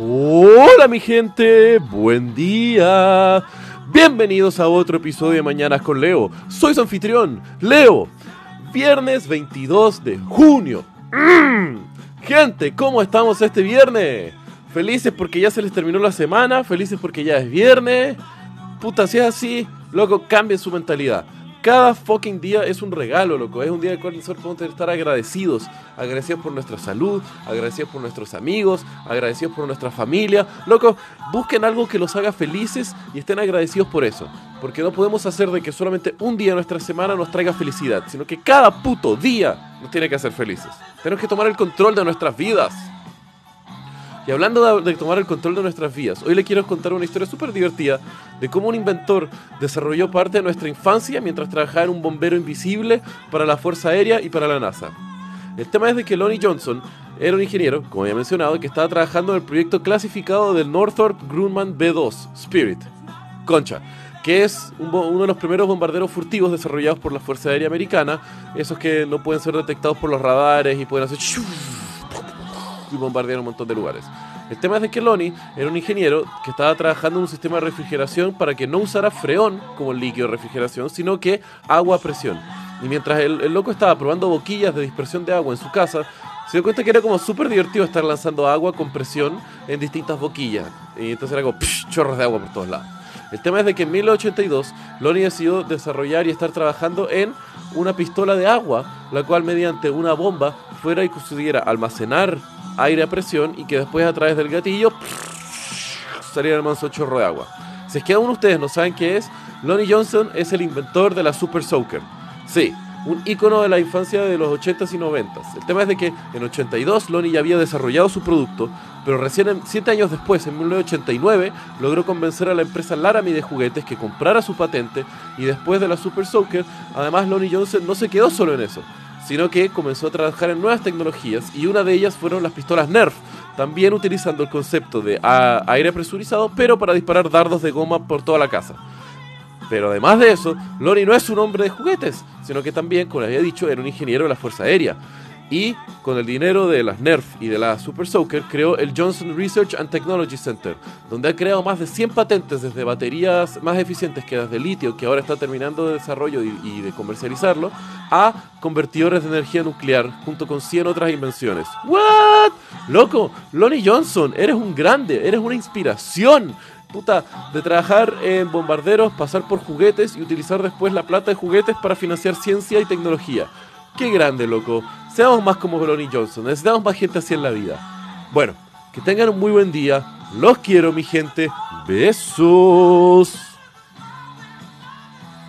Hola mi gente, buen día. Bienvenidos a otro episodio de Mañanas con Leo. Soy su anfitrión, Leo. Viernes 22 de junio. Mm. Gente, ¿cómo estamos este viernes? Felices porque ya se les terminó la semana, felices porque ya es viernes. Puta, si es así, loco, cambien su mentalidad. Cada fucking día es un regalo, loco. Es un día de cual nosotros podemos estar agradecidos. Agradecidos por nuestra salud, agradecidos por nuestros amigos, agradecidos por nuestra familia. Loco, busquen algo que los haga felices y estén agradecidos por eso. Porque no podemos hacer de que solamente un día de nuestra semana nos traiga felicidad, sino que cada puto día nos tiene que hacer felices. Tenemos que tomar el control de nuestras vidas. Y hablando de, tomar el control de nuestras vidas, hoy le quiero contar una historia súper divertida de cómo un inventor desarrolló parte de nuestra infancia mientras trabajaba en un bombero invisible para la Fuerza Aérea y para la NASA. El tema es de que Lonnie Johnson era un ingeniero, como había mencionado, que estaba trabajando en el proyecto clasificado del Northrop Grumman B-2 Spirit, Concha, que es un uno de los primeros bombarderos furtivos desarrollados por la Fuerza Aérea Americana, esos que no pueden ser detectados por los radares y pueden hacer y bombardear un montón de lugares. El tema es de que Lonnie era un ingeniero que estaba trabajando en un sistema de refrigeración para que no usara freón como líquido de refrigeración, sino que agua a presión. Y mientras el, el loco estaba probando boquillas de dispersión de agua en su casa, se dio cuenta que era como súper divertido estar lanzando agua con presión en distintas boquillas. Y entonces era como psh, chorros de agua por todos lados. El tema es de que en 1982 Lonnie decidió desarrollar y estar trabajando en una pistola de agua, la cual mediante una bomba fuera y pudiera almacenar aire a presión y que después a través del gatillo saliera el manso chorro de agua. Si es que aún ustedes no saben qué es, Lonnie Johnson es el inventor de la Super Soaker. Sí, un icono de la infancia de los 80s y 90s. El tema es de que en 82 Lonnie ya había desarrollado su producto, pero recién 7 años después, en 1989, logró convencer a la empresa Laramie de juguetes que comprara su patente y después de la Super Soaker, además Lonnie Johnson no se quedó solo en eso sino que comenzó a trabajar en nuevas tecnologías y una de ellas fueron las pistolas Nerf, también utilizando el concepto de aire presurizado, pero para disparar dardos de goma por toda la casa. Pero además de eso, Lonnie no es un hombre de juguetes, sino que también, como les había dicho, era un ingeniero de la Fuerza Aérea. Y con el dinero de las Nerf y de la Super Soaker creó el Johnson Research and Technology Center, donde ha creado más de 100 patentes desde baterías más eficientes que las de litio, que ahora está terminando de desarrollo y, y de comercializarlo, a convertidores de energía nuclear, junto con 100 otras invenciones. ¿What? Loco, Lonnie Johnson, eres un grande, eres una inspiración puta, de trabajar en bombarderos, pasar por juguetes y utilizar después la plata de juguetes para financiar ciencia y tecnología. Qué grande, loco. Seamos más como Lonnie Johnson. Necesitamos más gente así en la vida. Bueno, que tengan un muy buen día. Los quiero, mi gente. Besos.